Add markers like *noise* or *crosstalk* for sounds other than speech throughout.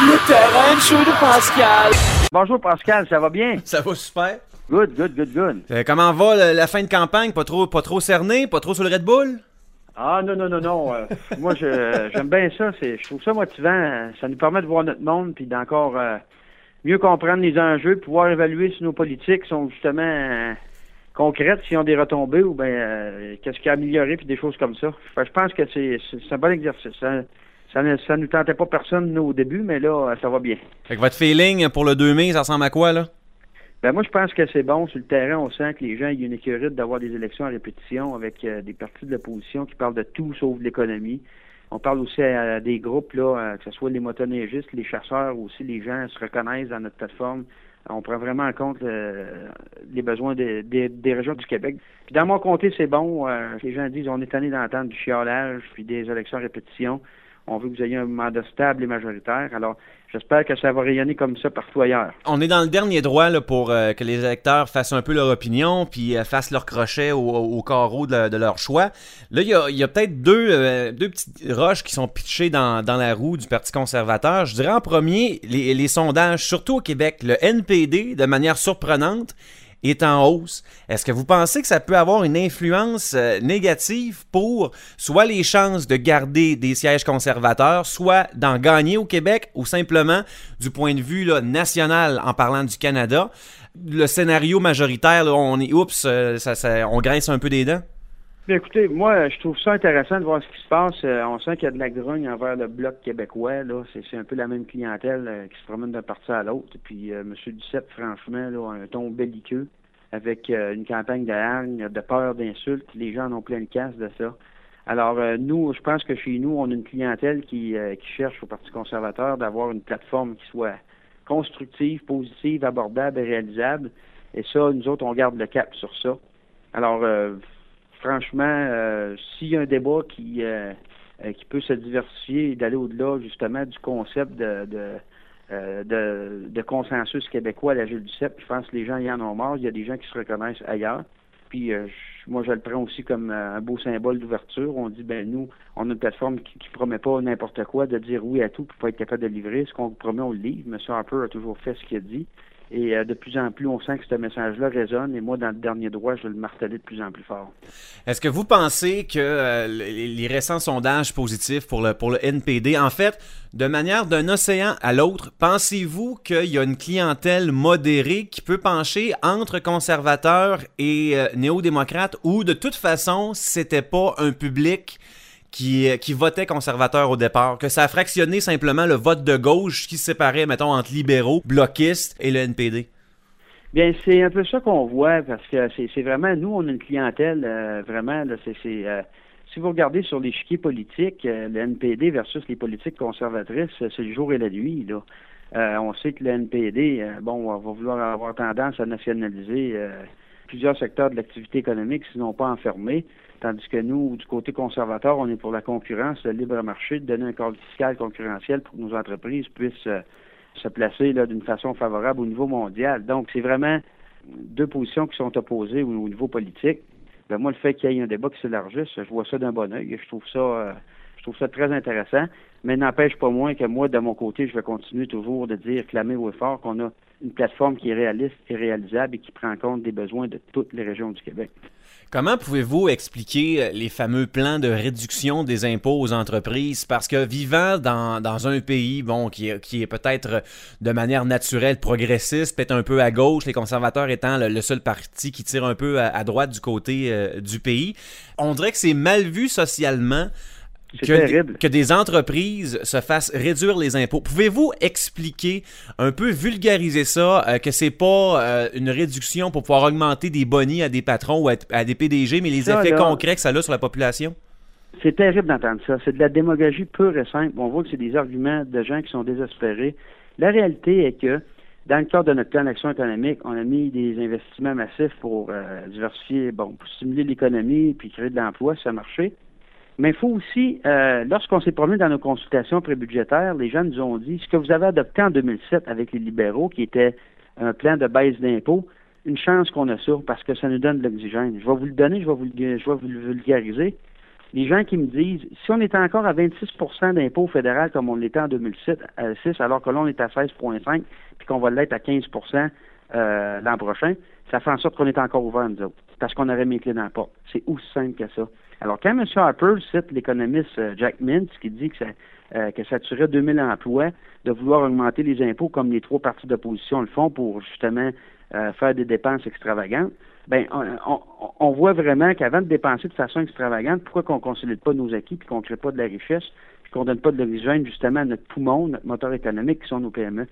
Le terrain show de Pascal. Bonjour Pascal, ça va bien? Ça va super. Good, good, good, good. Euh, comment va la, la fin de campagne? Pas trop, pas trop cerné? Pas trop sur le Red Bull? Ah non, non, non, non. euh, *laughs* moi, je, j'aime bien ça. Je trouve ça motivant. Euh, Ça nous permet de voir notre monde puis d'encore euh, mieux comprendre les enjeux, pouvoir évaluer si nos politiques sont justement euh, concrètes, s'ils ont des retombées ou ben euh, qu'est-ce qui a amélioré puis des choses comme ça. Je pense que c'est, un bon exercice. Ça, ça ne ça nous tentait pas personne nous, au début, mais là, ça va bien. Fait que votre feeling pour le 2 mai, ça ressemble à quoi, là? Ben moi, je pense que c'est bon. Sur le terrain, on sent que les gens, il y a une écurite d'avoir des élections à répétition avec euh, des partis de l'opposition qui parlent de tout sauf de l'économie. On parle aussi à, des groupes, là, euh, que ce soit les motoneigistes, les chasseurs, aussi les gens se reconnaissent dans notre plateforme. On prend vraiment en compte euh, les besoins des- régions du Québec. Puis dans mon comté, c'est bon. Euh, les gens disent on est tanné d'entendre du chiolage, puis des élections à répétition. On veut que vous ayez un mandat stable et majoritaire. Alors, j'espère que ça va rayonner comme ça partout ailleurs. On est dans le dernier droit pour euh, que les électeurs fassent un peu leur opinion puis euh, fassent leur crochet au, au carreau de, leur choix. Là, il y a, peut-être deux, euh, deux petites roches qui sont pitchées dans, la roue du Parti conservateur. Je dirais en premier, les sondages, surtout au Québec, le NPD, de manière surprenante, est en hausse. Est-ce que vous pensez que ça peut avoir une influence euh, négative pour soit les chances de garder des sièges conservateurs, soit d'en gagner au Québec, ou simplement du point de vue national en parlant du Canada, le scénario majoritaire, on est oups, euh, on grince un peu des dents? Bien, écoutez, moi, je trouve ça intéressant de voir ce qui se passe. Euh, on sent qu'il y a de la grogne envers le bloc québécois. Là, c'est, un peu la même clientèle euh, qui se promène d'un parti à l'autre. Puis, euh, M. Duceppe, franchement, là, a un ton belliqueux avec une campagne de hargne, de peur, d'insultes. Les gens en ont plein le casse de ça. Alors, nous, je pense que chez nous, on a une clientèle qui, qui cherche au Parti conservateur d'avoir une plateforme qui soit constructive, positive, abordable et réalisable. Et ça, nous autres, on garde le cap sur ça. Alors, franchement, euh, s'il y a un débat qui, euh, euh, qui peut se diversifier et d'aller au-delà justement du concept de, consensus québécois à la Gilles Duceppe, je pense que les gens y en ont marre. Il y a des gens qui se reconnaissent ailleurs. Puis moi, je le prends aussi comme un beau symbole d'ouverture. On dit, ben nous, on a une plateforme qui, qui promet pas n'importe quoi, de dire oui à tout, puis pas être capable de livrer. Ce qu'on promet, on le livre. M. Harper a toujours fait ce qu'il a dit. Et euh, de plus en plus, on sent que ce message-là résonne. Et moi, dans le dernier droit, je vais le marteler de plus en plus fort. Est-ce que vous pensez que euh, les, récents sondages positifs pour le, pour le NPD, en fait, de manière d'un océan à l'autre, pensez-vous qu'il y a une clientèle modérée qui peut pencher entre conservateurs et euh, néo-démocrates ou de toute façon, c'était pas un public qui, euh, qui votait conservateur au départ, que ça a fractionné simplement le vote de gauche qui se séparait, mettons, entre libéraux, bloquistes et le NPD? Bien, c'est un peu ça qu'on voit parce que c'est vraiment nous, on a une clientèle euh, vraiment. Euh, si vous regardez sur l'échiquier politique, euh, le NPD versus les politiques conservatrices, c'est le jour et la nuit. On sait que le NPD, bon, va vouloir avoir tendance à nationaliser plusieurs secteurs de l'activité économique, sinon pas enfermés. Tandis que nous, du côté conservateur, on est pour la concurrence, le libre marché, de donner un cadre fiscal concurrentiel pour que nos entreprises puissent euh, se placer d'une façon favorable au niveau mondial. Donc, c'est vraiment deux positions qui sont opposées au, au niveau politique. Ben, moi, le fait qu'il y ait un débat qui s'élargisse, je vois ça d'un bon oeil. Je trouve ça, euh, je trouve ça très intéressant. Mais n'empêche pas moins que moi, de mon côté, je vais continuer toujours de dire, clamer haut et fort qu'on a une plateforme qui est réaliste et réalisable et qui prend en compte des besoins de toutes les régions du Québec. Comment pouvez-vous expliquer les fameux plans de réduction des impôts aux entreprises? Parce que vivant dans, dans un pays bon, qui, est- qui est peut-être de manière naturelle progressiste, peut-être un peu à gauche, les conservateurs étant le, seul parti qui tire un peu à, à droite du côté euh, du pays, on dirait que c'est mal vu socialement C'est que, terrible. que des entreprises se fassent réduire les impôts. Pouvez-vous expliquer, un peu vulgariser ça, euh, que c'est pas euh, une réduction pour pouvoir augmenter des bonnies à des patrons ou à, à des PDG, mais les Ça, effets là- concrets que ça a sur la population? C'est terrible d'entendre ça. C'est de la démagogie pure et simple. On voit que c'est des arguments de gens qui sont désespérés. La réalité est que, dans le cadre de notre plan d'action économique, on a mis des investissements massifs pour euh, diversifier, bon, pour stimuler l'économie puis créer de l'emploi, ça a marché. Mais il faut aussi, euh, lorsqu'on s'est promené dans nos consultations prébudgétaires, les gens nous ont dit ce que vous avez adopté en 2007 avec les libéraux, qui était un plan de baisse d'impôts, une chance qu'on a ça parce que ça nous donne de l'oxygène. Je vais vous le donner, je vais vous le, je vais vous le vulgariser. les gens qui me disent, si on était encore à 26% d'impôt fédéral comme on l'était en 2006, alors que là, on est à 16,5 puis qu'on va l'être à 15% euh, l'an prochain, ça fait en sorte qu'on est encore ouvert, nous autres, parce qu'on aurait mis les clés dans la porte. C'est aussi simple que ça. Alors, quand M. Harper cite l'économiste euh, Jack Mintz qui dit que ça, euh, que ça tuerait 2000 emplois de vouloir augmenter les impôts comme les trois partis d'opposition le font pour justement euh, faire des dépenses extravagantes, ben on, voit vraiment qu'avant de dépenser de façon extravagante, pourquoi qu'on ne consolide pas nos acquis, puis qu'on ne crée pas de la richesse, puis qu'on ne donne pas de l'oxygène justement à notre poumon, notre moteur économique qui sont nos PME.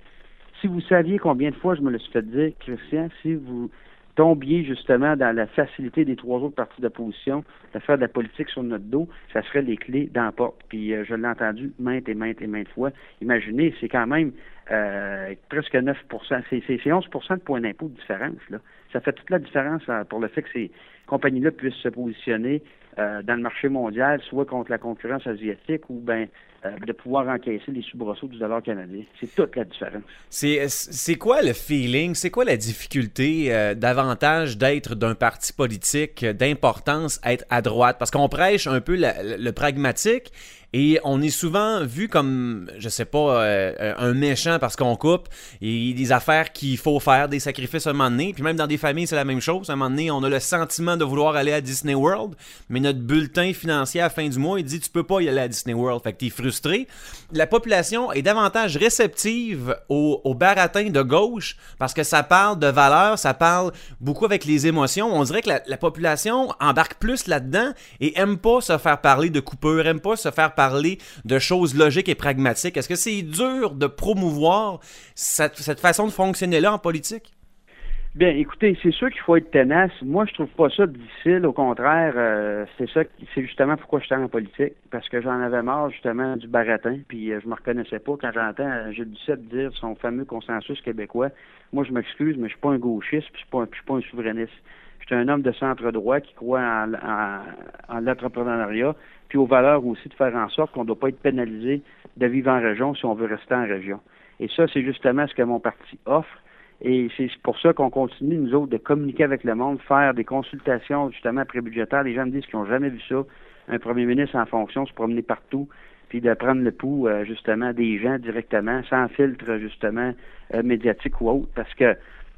Si vous saviez combien de fois je me le suis fait dire, Christian, si vous tombiez justement dans la facilité des trois autres partis d'opposition de faire de la politique sur notre dos, ça serait les clés dans Puis euh, je l'ai entendu maintes et maintes et maintes fois. Imaginez, c'est quand même euh, presque 9% c'est 11% de points d'impôt de différence. Là. Ça fait toute la différence euh, pour le fait que ces compagnies-là puissent se positionner dans le marché mondial, soit contre la concurrence asiatique ou ben de pouvoir encaisser les soubresauts du dollar canadien. C'est toute la différence. C'est quoi le feeling, c'est quoi la difficulté davantage d'être d'un parti politique, d'importance, être à droite? Parce qu'on prêche un peu le pragmatique et on est souvent vu comme, je sais pas, euh, un méchant parce qu'on coupe. Et des affaires qu'il faut faire, des sacrifices à un moment donné. Puis même dans des familles, c'est la même chose. À un moment donné, on a le sentiment de vouloir aller à Disney World, mais notre bulletin financier à la fin du mois, il dit tu peux pas y aller à Disney World. Fait que t'es frustré. La population est davantage réceptive au, baratin de gauche parce que ça parle de valeurs, ça parle beaucoup avec les émotions. On dirait que la, la population embarque plus là-dedans et aime pas se faire parler de coupure, aime pas se faire parler de choses logiques et pragmatiques. Est-ce que c'est dur de promouvoir cette, façon de fonctionner-là en politique? Bien, écoutez, c'est sûr qu'il faut être tenace. Moi, je trouve pas ça difficile. Au contraire, euh, c'est ça, c'est justement pourquoi je suis en politique, parce que j'en avais marre justement du baratin, puis euh, je me reconnaissais pas quand j'entends euh, Gilles Duceppe dire son fameux consensus québécois. Moi, je m'excuse, mais je suis pas un gauchiste, puis je suis pas, suis pas un souverainiste. Je suis un homme de centre droit qui croit en, en l'entrepreneuriat, puis aux valeurs aussi de faire en sorte qu'on ne doit pas être pénalisé de vivre en région si on veut rester en région. Et ça, c'est justement ce que mon parti offre. Et c'est pour ça qu'on continue, nous autres, de communiquer avec le monde, faire des consultations justement prébudgétaires. Les gens me disent qu'ils n'ont jamais vu ça. Un premier ministre en fonction se promener partout, puis de prendre le pouls euh, justement des gens directement, sans filtre justement euh, médiatique ou autre. Parce que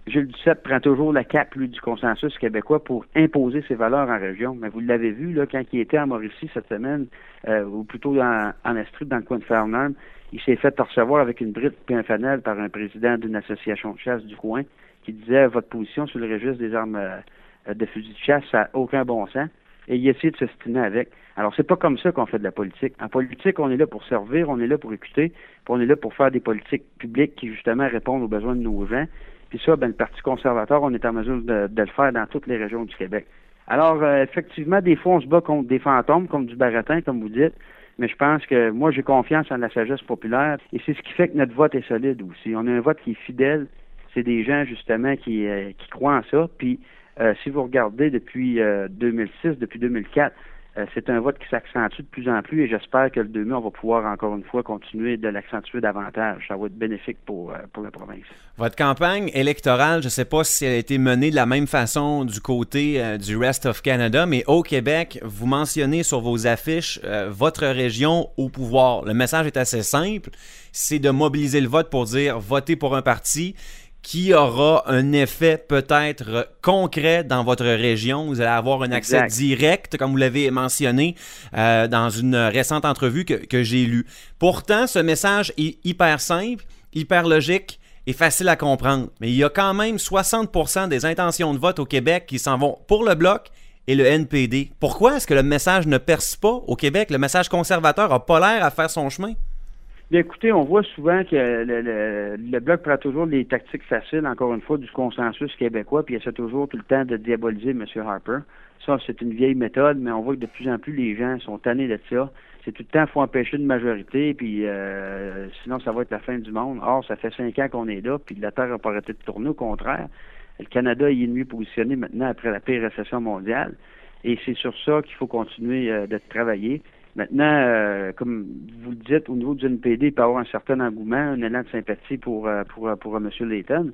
Gilles Duceppe prend toujours la cape, lui, du consensus québécois pour imposer ses valeurs en région. Mais vous l'avez vu, quand il était en Mauricie cette semaine, euh, ou plutôt en, Estrie, dans le coin de Farnham, il s'est fait recevoir avec une bride et un fanel par un président d'une association de chasse du coin qui disait votre position sur le registre des armes euh, de fusil de chasse, ça n'a aucun bon sens. Et il essaie de se stiner avec. Alors, c'est pas comme ça qu'on fait de la politique. En politique, on est là pour servir, on est là pour écouter, puis on est là pour faire des politiques publiques qui, justement, répondent aux besoins de nos gens puis ça, ben, le Parti conservateur, on est en mesure de, le faire dans toutes les régions du Québec. Alors, euh, effectivement, des fois, on se bat contre des fantômes, comme du baratin, comme vous dites. Mais je pense que moi, j'ai confiance en la sagesse populaire. Et c'est ce qui fait que notre vote est solide aussi. On a un vote qui est fidèle. C'est des gens, justement, qui, euh, qui croient en ça. Puis, euh, si vous regardez depuis 2006, depuis 2004, euh, c'est un vote qui s'accentue de plus en plus et j'espère que le 2000, on va pouvoir encore une fois continuer de l'accentuer davantage. Ça va être bénéfique pour, euh, pour la province. Votre campagne électorale, je ne sais pas si elle a été menée de la même façon du côté euh, du Rest of Canada, mais au Québec, vous mentionnez sur vos affiches votre région au pouvoir. Le message est assez simple, c'est de mobiliser le vote pour dire votez pour un parti qui aura un effet peut-être concret dans votre région. Vous allez avoir un accès direct, comme vous l'avez mentionné euh, dans une récente entrevue que, que j'ai lue. Pourtant, ce message est hyper simple, hyper logique et facile à comprendre. Mais il y a quand même 60% des intentions de vote au Québec qui s'en vont pour le bloc et le NPD. Pourquoi est-ce que le message ne perce pas au Québec? Le message conservateur n'a pas l'air à faire son chemin? Bien, écoutez, on voit souvent que le, le, Bloc prend toujours les tactiques faciles, encore une fois, du consensus québécois, puis il essaie toujours tout le temps de diaboliser M. Harper. Ça, c'est une vieille méthode, mais on voit que de plus en plus les gens sont tannés de ça. C'est tout le temps, il faut empêcher une majorité, puis euh, sinon, ça va être la fin du monde. Or, ça fait cinq ans qu'on est là, puis la Terre n'a pas arrêté de tourner, au contraire. Le Canada est mieux positionné maintenant après la pire récession mondiale. Et c'est sur ça qu'il faut continuer euh, de travailler. Maintenant, euh, comme vous le dites, au niveau du NPD, il peut y avoir un certain engouement, un élan de sympathie pour, euh, pour, pour, M. Layton.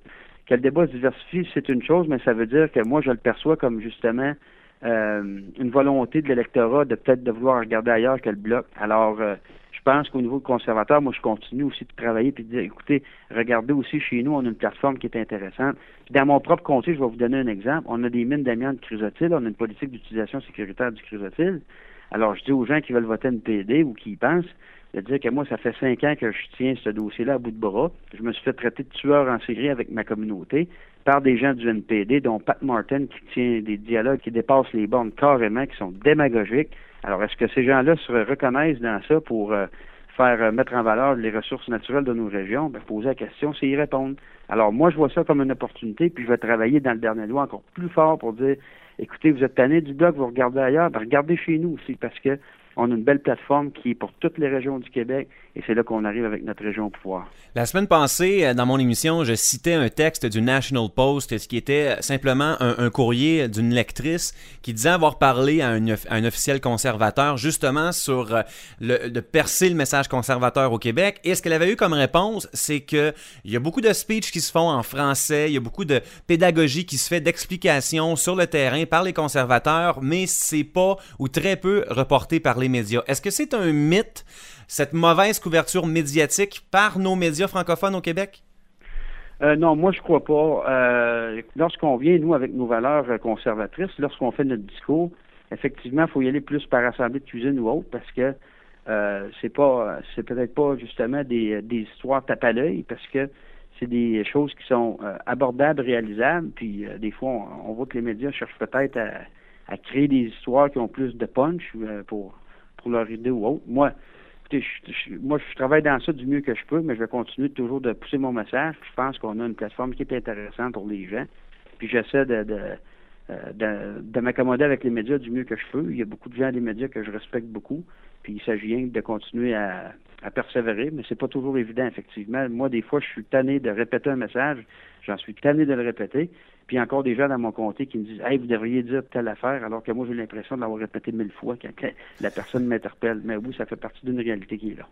Que le débat se diversifie, c'est une chose, mais ça veut dire que moi, je le perçois comme justement une volonté de l'électorat de peut-être de vouloir regarder ailleurs que le bloc. Alors, je pense qu'au niveau conservateur, moi, je continue aussi de travailler puis de dire, écoutez, regardez aussi chez nous, on a une plateforme qui est intéressante. dans mon propre comté, je vais vous donner un exemple. On a des mines d'amiante chrysotile, on a une politique d'utilisation sécuritaire du chrysotile. Alors, je dis aux gens qui veulent voter NPD ou qui y pensent, de dire que moi, ça fait cinq ans que je tiens ce dossier-là à bout de bras. Je me suis fait traiter de tueur en série avec ma communauté par des gens du NPD, dont Pat Martin, qui tient des dialogues qui dépassent les bornes carrément, qui sont démagogiques. Alors, est-ce que ces gens-là se reconnaissent dans ça pour euh, faire euh, mettre en valeur les ressources naturelles de nos régions? Ben, poser la question, c'est y répondre. Alors, moi, je vois ça comme une opportunité, puis je vais travailler dans le dernier loi encore plus fort pour dire, écoutez, vous êtes tanné du bloc, vous regardez ailleurs, ben, regardez chez nous aussi, parce que on a une belle plateforme qui est pour toutes les régions du Québec et c'est là qu'on arrive avec notre région au pouvoir. La semaine passée, euh, dans mon émission, je citais un texte du National Post, qui était simplement un, courrier d'une lectrice qui disait avoir parlé à un, officiel conservateur justement sur euh, le, de percer le message conservateur au Québec. Et ce qu'elle avait eu comme réponse, c'est que il y a beaucoup de speeches qui se font en français, il y a beaucoup de pédagogie qui se fait d'explications sur le terrain par les conservateurs, mais c'est pas ou très peu reporté par médias. Est-ce que c'est un mythe? cette mauvaise couverture médiatique par nos médias francophones au Québec? Euh, non, moi je crois pas. Euh, lorsqu'on vient, nous, avec nos valeurs conservatrices, lorsqu'on fait notre discours, effectivement, il faut y aller plus par assemblée de cuisine ou autre parce que euh, c'est pas c'est peut-être pas justement des, des histoires tape à l'œil parce que c'est des choses qui sont abordables, réalisables, puis des fois on, voit que les médias cherchent peut-être à, à, créer des histoires qui ont plus de punch pour, pour leur idée ou autre. Moi, moi, je travaille dans ça du mieux que je peux, mais je vais continuer toujours de pousser mon message. Je pense qu'on a une plateforme qui est intéressante pour les gens. Puis j'essaie de, euh, de, m'accommoder avec les médias du mieux que je peux. Il y a beaucoup de gens des médias que je respecte beaucoup. Puis il s'agit de continuer à, à persévérer, mais c'est pas toujours évident, effectivement. Moi, des fois, je suis tanné de répéter un message. J'en suis tanné de le répéter. Puis encore des gens dans mon comté qui me disent Hey, vous devriez dire telle affaire, alors que moi j'ai l'impression de l'avoir répété mille fois quand la personne m'interpelle. Mais oui, ça fait partie d'une réalité qui est là.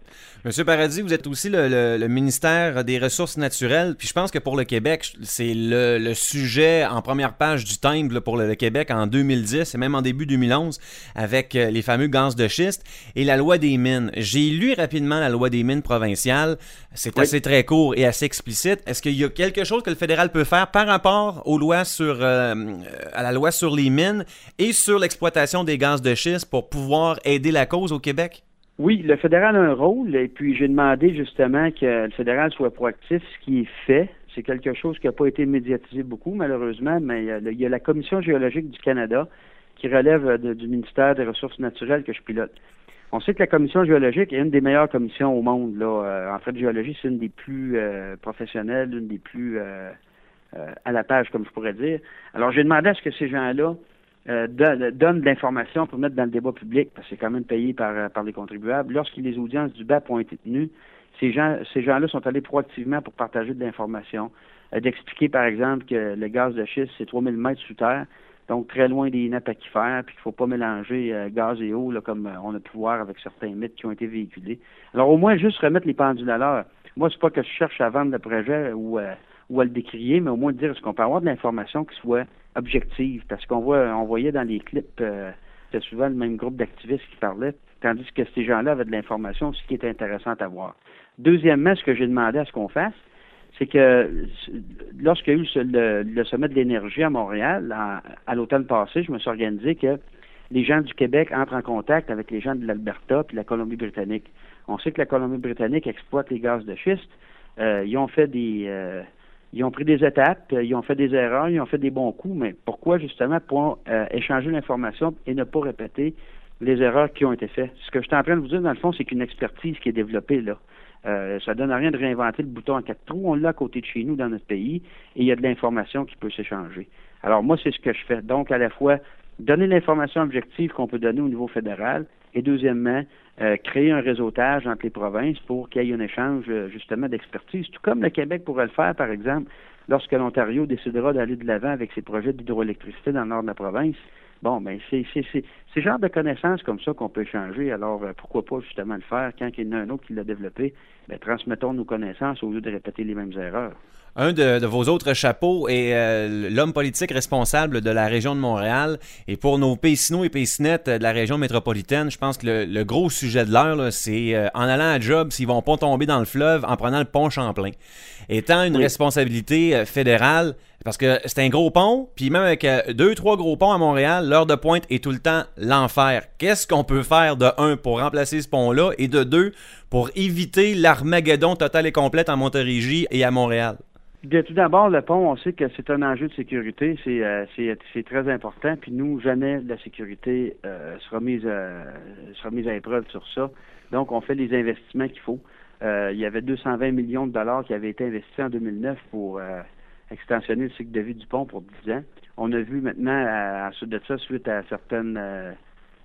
Monsieur Paradis, vous êtes aussi le, ministère des Ressources naturelles. Puis je pense que pour le Québec, c'est le, sujet en première page du Time pour le, Québec en 2010 et même en début 2011 avec euh, les fameux gaz de schiste et la loi des mines. J'ai lu rapidement la loi des mines provinciale. C'est assez très court et assez explicite. Est-ce qu'il y a quelque chose que le fédéral peut faire par rapport aux sur, euh, à la loi sur les mines et sur l'exploitation des gaz de schiste pour pouvoir aider la cause au Québec? Oui, le fédéral a un rôle et puis j'ai demandé justement que le fédéral soit proactif, ce qui est fait. C'est quelque chose qui n'a pas été médiatisé beaucoup, malheureusement, mais il y a la Commission géologique du Canada qui relève du ministère des Ressources naturelles que je pilote. On sait que la commission géologique est une des meilleures commissions au monde. Là. Euh, en fait, géologie, c'est une des plus euh, professionnelles, une des plus euh, à la page, comme je pourrais dire. Alors, j'ai demandé à ce que ces gens-là euh, donnent, de l'information pour mettre dans le débat public, parce que c'est quand même payé par, euh, par les contribuables. Lorsque les audiences du BAP ont été tenues, ces gens, ces gens-là sont allés proactivement pour partager de l'information, d'expliquer, par exemple, que le gaz de schiste, c'est 3000 mètres sous terre, donc très loin des nappes aquifères, puis qu'il ne faut pas mélanger gaz et eau, là, comme on a pu voir avec certains mythes qui ont été véhiculés. Alors, au moins, juste remettre les pendules à l'heure. Moi, c'est pas que je cherche à vendre le projet ou ou à le décrier, mais au moins dire est-ce qu'on peut avoir de l'information qui soit objective, parce qu'on voit, voyait dans les clips, euh, c'était souvent le même groupe d'activistes qui parlait, tandis que ces gens-là avaient de l'information, ce qui est intéressant à voir. Deuxièmement, ce que j'ai demandé à ce qu'on fasse, c'est que lorsqu'il y a eu le, sommet de l'énergie à Montréal, à l'automne passé, je me suis organisé que les gens du Québec entrent en contact avec les gens de l'Alberta et de la Colombie-Britannique. On sait que la Colombie-Britannique exploite les gaz de schiste. Euh, ils ont fait des, euh, ils ont pris des étapes, euh, ils ont fait des erreurs, ils ont fait des bons coups, mais pourquoi justement pour euh, échanger l'information et ne pas répéter les erreurs qui ont été faites? Ce que je suis en train de vous dire, dans le fond, c'est qu'une expertise qui est développée là. Euh, ça donne à rien de réinventer le bouton en quatre trous. On l'a à côté de chez nous dans notre pays et il y a de l'information qui peut s'échanger. Alors moi, c'est ce que je fais. Donc, à la fois, donner l'information objective qu'on peut donner au niveau fédéral et deuxièmement, euh, créer un réseautage entre les provinces pour qu'il y ait un échange euh, justement d'expertise, tout comme le Québec pourrait le faire, par exemple, lorsque l'Ontario décidera d'aller de l'avant avec ses projets d'hydroélectricité dans le nord de la province. Bon, ben c'est le genre de connaissances comme ça qu'on peut échanger. Alors euh, pourquoi pas justement le faire quand il y en a un autre qui l'a développé? Ben transmettons nos connaissances au lieu de répéter les mêmes erreurs. Un de, vos autres chapeaux est euh, l'homme politique responsable de la région de Montréal. Et pour nos Pécinots et Pécinettes de la région métropolitaine, je pense que le, gros sujet de l'heure, c'est euh, en allant à job, s'ils vont pas tomber dans le fleuve en prenant le pont Champlain. Étant une responsabilité euh, fédérale, parce que c'est un gros pont, puis même avec deux, trois gros ponts à Montréal, l'heure de pointe est tout le temps l'enfer. Qu'est-ce qu'on peut faire de un pour remplacer ce pont-là et de deux pour éviter l'armageddon total et complète en Montérégie et à Montréal? Tout d'abord, le pont, on sait que c'est un enjeu de sécurité, c'est euh, très important. Puis nous, jamais la sécurité euh, sera mise euh, sera mise à épreuve sur ça. Donc, on fait les investissements qu'il faut. il y avait 220 millions de dollars qui avaient été investis en 2009 pour extensionner le cycle de vie du pont pour 10 ans. On a vu maintenant, ensuite de suite à certaines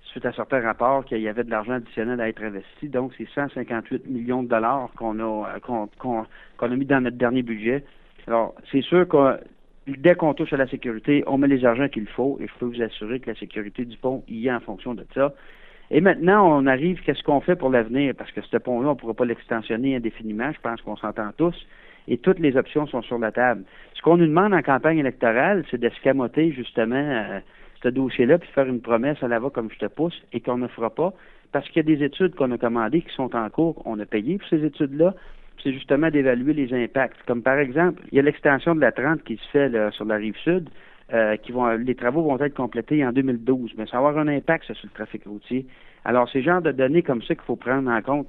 suite à certains rapports qu'il y avait de l'argent additionnel à être investi. Donc, c'est 158 millions de dollars qu'on a qu'on a mis dans notre dernier budget alors, c'est sûr que dès qu'on touche à la sécurité, on met les argents qu'il faut et je peux vous assurer que la sécurité du pont y est en fonction de ça. Et maintenant, on arrive, qu'est-ce qu'on fait pour l'avenir? Parce que ce pont-là, on ne pourra pas l'extensionner indéfiniment, je pense qu'on s'entend tous, et toutes les options sont sur la table. Ce qu'on nous demande en campagne électorale, c'est d'escamoter justement euh, ce dossier-là, puis faire une promesse à la va comme je te pousse, et qu'on ne fera pas, parce qu'il y a des études qu'on a commandées qui sont en cours, on a payé pour ces études-là, c'est justement d'évaluer les impacts. Comme par exemple, il y a l'extension de la 30 qui se fait sur la rive sud. Euh, qui vont, les travaux vont être complétés en 2012, mais ça va avoir un impact sur le trafic routier. Alors, c'est le genre de données comme ça qu'il faut prendre en compte.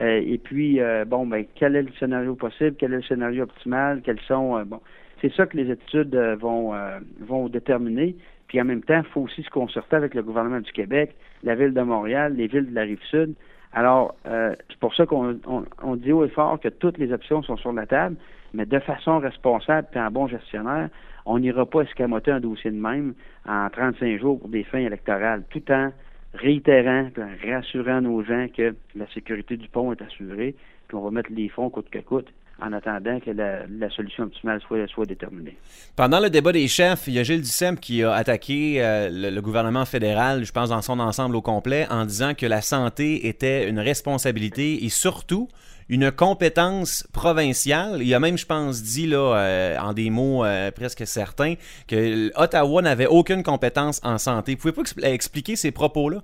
Euh, et puis, euh, bon, ben, quel est le scénario possible, quel est le scénario optimal, quels sont, bon, c'est ça que les études vont vont déterminer. Puis en même temps, il faut aussi se concerter avec le gouvernement du Québec, la ville de Montréal, les villes de la rive sud, alors, euh, c'est pour ça qu'on on, dit haut et fort que toutes les options sont sur la table, mais de façon responsable et en bon gestionnaire, on n'ira pas escamoter un dossier de même en 35 jours pour des fins électorales, tout en réitérant en rassurant nos gens que la sécurité du pont est assurée, puis on va mettre les fonds coûte que coûte en attendant que la, solution optimale soit, soit, déterminée. Pendant le débat des chefs, il y a Gilles Duceppe qui a attaqué euh, le, gouvernement fédéral, je pense dans son ensemble au complet, en disant que la santé était une responsabilité et surtout une compétence provinciale. Il a même, je pense, dit là, euh, en des mots euh, presque certains, que Ottawa n'avait aucune compétence en santé. Vous pouvez pas expliquer ces propos-là?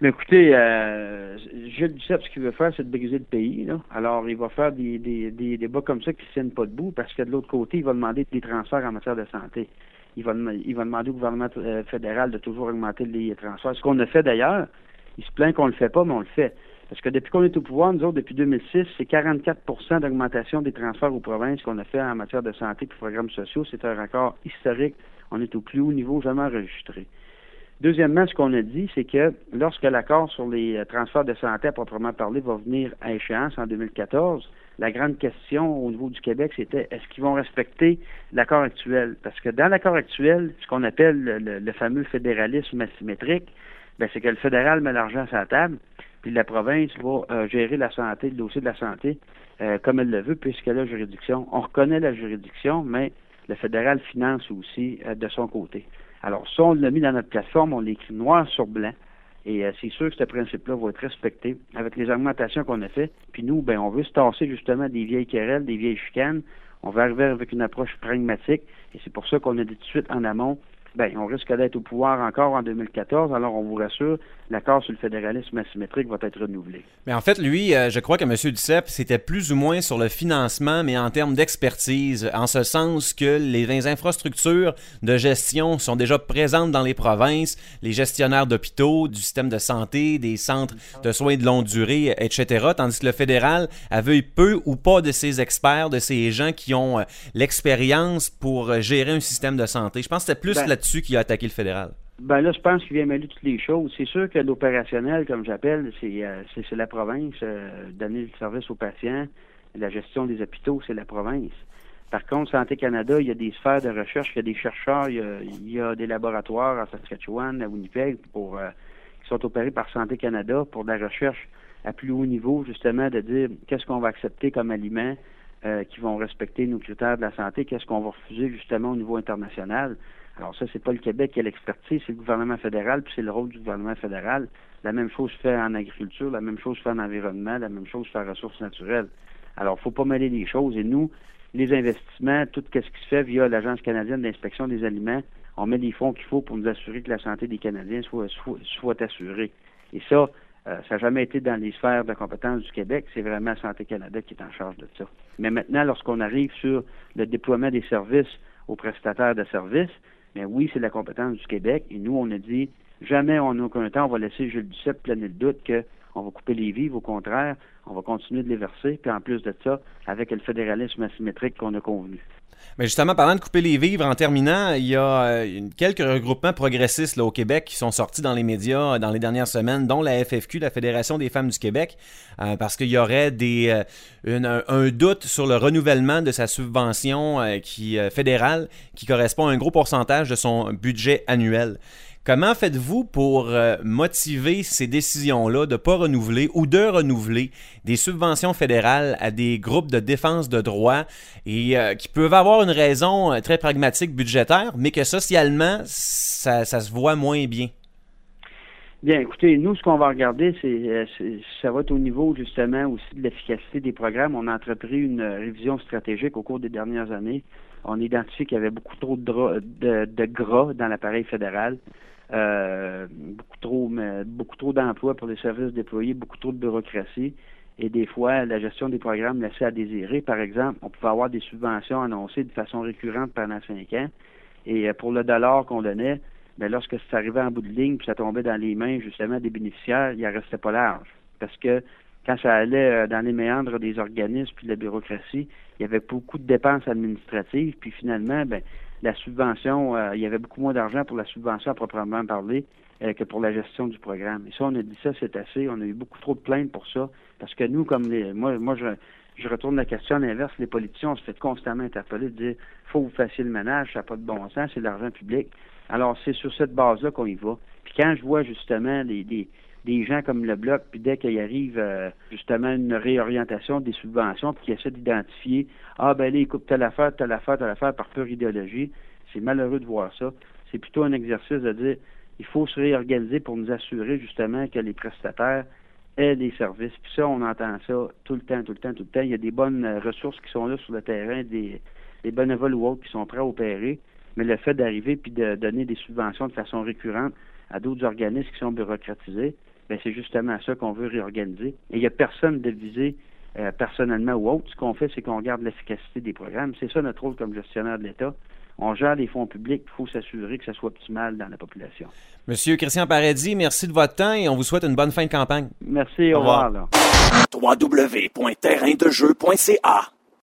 Mais écoutez, euh, Gilles Duceppe, ce qu'il veut faire, c'est de briser le pays. Là. Alors, il va faire des, des, des débats comme ça qui ne tiennent pas debout parce que de l'autre côté, il va demander des transferts en matière de santé. Il va, il va demander au gouvernement euh, fédéral de toujours augmenter les transferts. Ce qu'on a fait d'ailleurs, il se plaint qu'on ne le fait pas, mais on le fait. Parce que depuis qu'on est au pouvoir, nous autres, depuis 2006, c'est 44% d'augmentation des transferts aux provinces qu'on a fait en matière de santé et programmes sociaux. C'est un record historique. On est au plus haut niveau jamais enregistré. Deuxièmement, ce qu'on a dit, c'est que lorsque l'accord sur les euh, transferts de santé à proprement parler va venir à échéance en 2014, la grande question au niveau du Québec, c'était est-ce qu'ils vont respecter l'accord actuel? Parce que dans l'accord actuel, ce qu'on appelle le, fameux fédéralisme asymétrique, ben, c'est que le fédéral met l'argent sur la table, puis la province va euh, gérer la santé, le dossier de la santé, euh, comme elle le veut, puisqu'elle a la juridiction. On reconnaît la juridiction, mais le fédéral finance aussi de son côté. Alors, ça, on l'a mis dans notre plateforme, on l'écrit noir sur blanc. Et euh, c'est sûr que ce principe-là va être respecté avec les augmentations qu'on a fait. Puis nous, ben, on veut se tasser justement des vieilles querelles, des vieilles chicanes. On va arriver avec une approche pragmatique. Et c'est pour ça qu'on a dit tout de suite en amont, ben, on risque d'être au pouvoir encore en 2014. Alors, on vous rassure, l'accord sur le fédéralisme asymétrique va être renouvelé. Mais en fait, lui, euh, je crois que M. Duceppe, c'était plus ou moins sur le financement, mais en termes d'expertise, en ce sens que les infrastructures de gestion sont déjà présentes dans les provinces, les gestionnaires d'hôpitaux, du système de santé, des centres de soins de longue durée, etc., tandis que le fédéral avait peu ou pas de ses experts, de ces gens qui ont euh, l'expérience pour euh, gérer un système de santé. Je pense que c'était plus ben, là-dessus a attaqué le fédéral? Ben là, je pense qu'il vient mêler toutes les choses. C'est sûr que l'opérationnel, comme j'appelle, c'est euh, la province. Euh, donner le service aux patients, la gestion des hôpitaux, c'est la province. Par contre, Santé Canada, il y a des sphères de recherche, il y a des chercheurs, il y a, des laboratoires à Saskatchewan, à Winnipeg, pour euh, qui sont opérés par Santé Canada pour de la recherche à plus haut niveau, justement, de dire qu'est-ce qu'on va accepter comme aliment qui vont respecter nos critères de la santé, qu'est-ce qu'on va refuser justement au niveau international. Alors ça, c'est pas le Québec qui a l'expertise, c'est le gouvernement fédéral, puis c'est le rôle du gouvernement fédéral. La même chose fait en agriculture, la même chose fait en environnement, la même chose fait en ressources naturelles. Alors, faut pas mêler les choses. Et nous, les investissements, tout ce qui se fait via l'Agence canadienne d'inspection des aliments, on met les fonds qu'il faut pour nous assurer que la santé des Canadiens soit, assurée. Et ça, euh, ça n'a jamais été dans les sphères de compétences du Québec. C'est vraiment Santé Canada qui est en charge de ça. Mais maintenant, lorsqu'on arrive sur le déploiement des services aux prestataires de services, mais oui, c'est la compétence du Québec. Et nous, on a dit, jamais en aucun temps, on va laisser Jules Duceppe planer le doute qu'on va couper les vives. Au contraire, on va continuer de les verser. Puis en plus de ça, avec le fédéralisme asymétrique qu'on a convenu. Mais justement, parlant de couper les vivres, en terminant, il y a euh, quelques regroupements progressistes au Québec qui sont sortis dans les médias euh, dans les dernières semaines, dont la FFQ, la Fédération des femmes du Québec, euh, parce qu'il y aurait un, doute sur le renouvellement de sa subvention fédérale qui correspond à un gros pourcentage de son budget annuel. Comment faites-vous pour euh, motiver ces décisions-là de ne pas renouveler ou de renouveler des subventions fédérales à des groupes de défense de droits et euh, qui peuvent avoir une raison euh, très pragmatique budgétaire, mais que socialement, ça, se voit moins bien? Bien, écoutez, nous, ce qu'on va regarder, c'est ça va être au niveau justement aussi de l'efficacité des programmes. On a entrepris une révision stratégique au cours des dernières années. On a identifié qu'il y avait beaucoup trop de gras dans l'appareil fédéral. Euh, beaucoup trop, beaucoup trop d'emplois pour les services déployés, beaucoup trop de bureaucratie. Et des fois la gestion des programmes laissait à désirer. Par exemple, on pouvait avoir des subventions annoncées de façon récurrente pendant cinq ans. Et euh, pour le dollar qu'on donnait, ben lorsque ça arrivait en bout de ligne puis ça tombait dans les mains justement des bénéficiaires, il en restait pas large. Parce que quand ça allait euh, dans les méandres des organismes puis de la bureaucratie, il y avait beaucoup de dépenses administratives. Puis finalement ben la subvention, euh, il y avait beaucoup moins d'argent pour la subvention à proprement parler euh, que pour la gestion du programme. Et ça, on a dit ça, c'est assez. On a eu beaucoup trop de plaintes pour ça. Parce que nous, comme les moi, moi je, je retourne la question à l'inverse, les politiciens, on se fait constamment interpeller dire faut que vous fassiez le ménage, ça n'a pas de bon sens, c'est de l'argent public. Alors, c'est sur cette base-là qu'on y va. Puis quand je vois justement les des gens comme le Bloc, puis dès qu'il arrive euh, justement une réorientation des subventions, puis qu'ils essaient d'identifier, ah ben là, ils coupent telle affaire, telle affaire, telle affaire par pure idéologie, c'est malheureux de voir ça. C'est plutôt un exercice de dire, il faut se réorganiser pour nous assurer justement que les prestataires aient des services. Puis ça, on entend ça tout le temps, tout le temps, tout le temps. Il y a des bonnes ressources qui sont là sur le terrain, des, des bénévoles ou autres qui sont prêts à opérer, mais le fait d'arriver puis de donner des subventions de façon récurrente à d'autres organismes qui sont bureaucratisés, c'est justement ça qu'on veut réorganiser. Et il n'y a personne de visé euh, personnellement ou autre. Ce qu'on fait, c'est qu'on regarde l'efficacité des programmes. C'est ça notre rôle comme gestionnaire de l'État. On gère les fonds publics, il faut s'assurer que ça soit optimal dans la population. Monsieur Christian Paradis, merci de votre temps et on vous souhaite une bonne fin de campagne. Merci, au, revoir. www.terraindejeu.ca